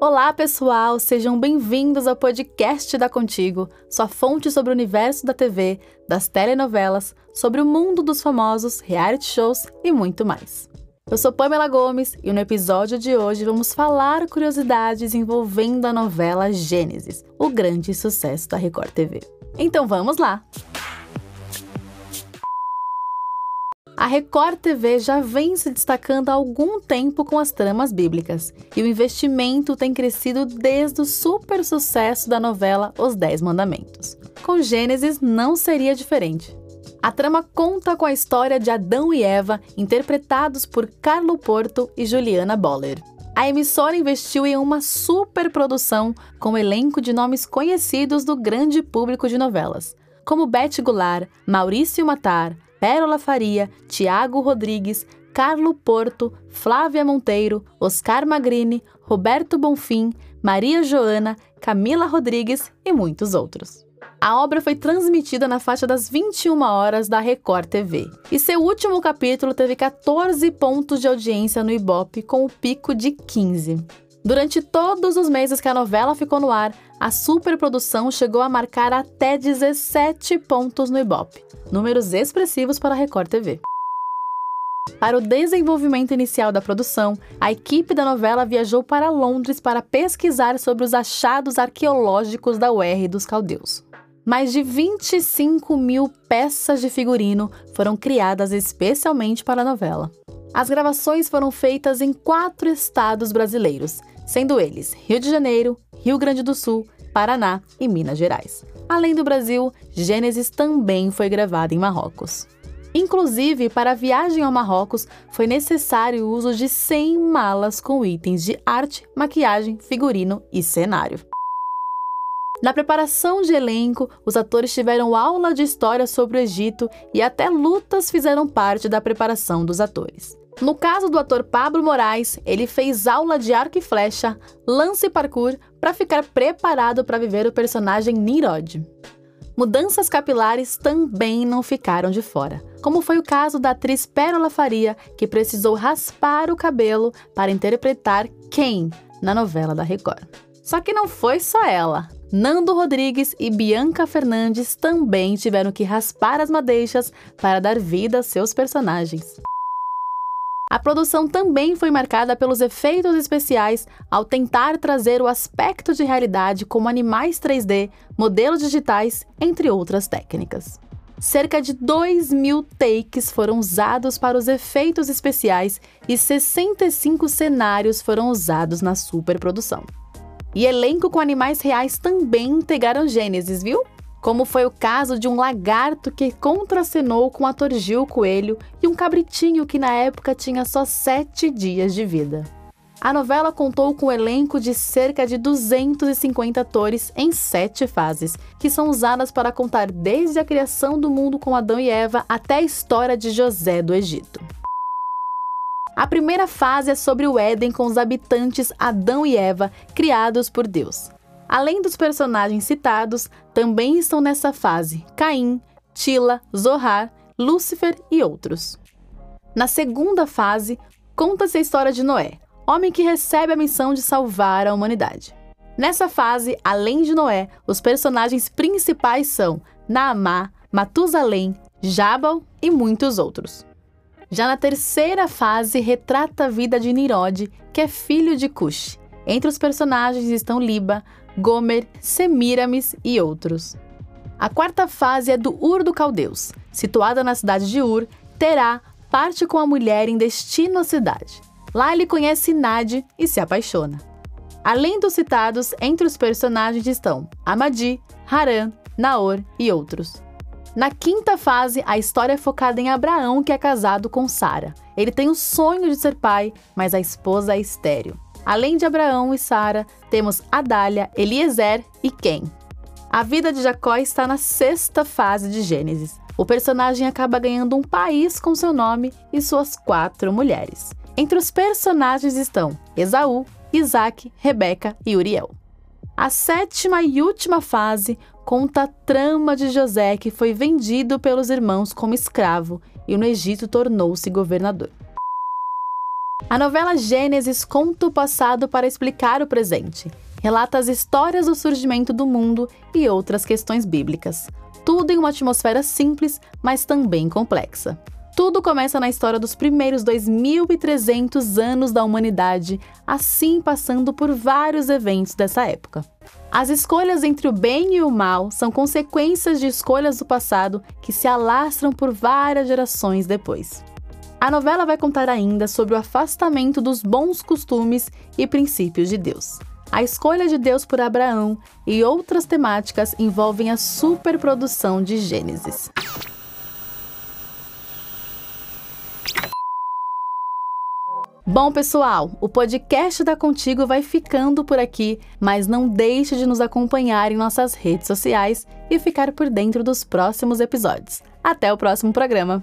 Olá, pessoal! Sejam bem-vindos ao podcast da Contigo, sua fonte sobre o universo da TV, das telenovelas, sobre o mundo dos famosos, reality shows e muito mais. Eu sou Pamela Gomes e no episódio de hoje vamos falar curiosidades envolvendo a novela Gênesis, o grande sucesso da Record TV. Então vamos lá! A Record TV já vem se destacando há algum tempo com as tramas bíblicas, e o investimento tem crescido desde o super sucesso da novela Os Dez Mandamentos. Com Gênesis não seria diferente. A trama conta com a história de Adão e Eva, interpretados por Carlo Porto e Juliana Boller. A emissora investiu em uma superprodução com um elenco de nomes conhecidos do grande público de novelas, como Beth Goulart, Maurício Matar, Pérola Faria, Tiago Rodrigues, Carlo Porto, Flávia Monteiro, Oscar Magrini, Roberto Bonfim, Maria Joana, Camila Rodrigues e muitos outros. A obra foi transmitida na faixa das 21 horas da Record TV. E seu último capítulo teve 14 pontos de audiência no Ibope, com o pico de 15. Durante todos os meses que a novela ficou no ar, a superprodução chegou a marcar até 17 pontos no Ibope, números expressivos para a Record TV. Para o desenvolvimento inicial da produção, a equipe da novela viajou para Londres para pesquisar sobre os achados arqueológicos da UR dos Caldeus. Mais de 25 mil peças de figurino foram criadas especialmente para a novela. As gravações foram feitas em quatro estados brasileiros, sendo eles Rio de Janeiro, Rio Grande do Sul, Paraná e Minas Gerais. Além do Brasil, Gênesis também foi gravada em Marrocos. Inclusive, para a viagem ao Marrocos, foi necessário o uso de 100 malas com itens de arte, maquiagem, figurino e cenário. Na preparação de elenco, os atores tiveram aula de história sobre o Egito e até lutas fizeram parte da preparação dos atores. No caso do ator Pablo Moraes, ele fez aula de arco e flecha, lance e parkour para ficar preparado para viver o personagem Nirod. Mudanças capilares também não ficaram de fora, como foi o caso da atriz Pérola Faria, que precisou raspar o cabelo para interpretar quem na novela da Record. Só que não foi só ela. Nando Rodrigues e Bianca Fernandes também tiveram que raspar as madeixas para dar vida a seus personagens. A produção também foi marcada pelos efeitos especiais ao tentar trazer o aspecto de realidade como animais 3D, modelos digitais, entre outras técnicas. Cerca de 2 mil takes foram usados para os efeitos especiais e 65 cenários foram usados na superprodução. E elenco com animais reais também integraram Gênesis, viu? como foi o caso de um lagarto que contracenou com o ator Gil Coelho e um cabritinho que na época tinha só sete dias de vida. A novela contou com um elenco de cerca de 250 atores em sete fases, que são usadas para contar desde a criação do mundo com Adão e Eva até a história de José do Egito. A primeira fase é sobre o Éden com os habitantes Adão e Eva, criados por Deus. Além dos personagens citados, também estão nessa fase Caim, Tila, Zohar, Lúcifer e outros. Na segunda fase, conta-se a história de Noé, homem que recebe a missão de salvar a humanidade. Nessa fase, além de Noé, os personagens principais são Naamá, Matusalém, Jabal e muitos outros. Já na terceira fase, retrata a vida de Nirod, que é filho de Cush. Entre os personagens estão Liba, Gomer, Semiramis e outros. A quarta fase é do Ur do Caldeus. Situada na cidade de Ur, Terá parte com a mulher em destino à cidade. Lá ele conhece Nadi e se apaixona. Além dos citados, entre os personagens estão Amadi, Haran, Naor e outros. Na quinta fase, a história é focada em Abraão, que é casado com Sara. Ele tem o sonho de ser pai, mas a esposa é estéril. Além de Abraão e Sara, temos Adália, Eliezer e Quem. A vida de Jacó está na sexta fase de Gênesis. O personagem acaba ganhando um país com seu nome e suas quatro mulheres. Entre os personagens estão Esaú, Isaac, Rebeca e Uriel. A sétima e última fase conta a trama de José que foi vendido pelos irmãos como escravo e no Egito tornou-se governador. A novela Gênesis conta o passado para explicar o presente. Relata as histórias do surgimento do mundo e outras questões bíblicas. Tudo em uma atmosfera simples, mas também complexa. Tudo começa na história dos primeiros 2.300 anos da humanidade, assim passando por vários eventos dessa época. As escolhas entre o bem e o mal são consequências de escolhas do passado que se alastram por várias gerações depois. A novela vai contar ainda sobre o afastamento dos bons costumes e princípios de Deus. A escolha de Deus por Abraão e outras temáticas envolvem a superprodução de Gênesis. Bom, pessoal, o podcast da Contigo vai ficando por aqui, mas não deixe de nos acompanhar em nossas redes sociais e ficar por dentro dos próximos episódios. Até o próximo programa!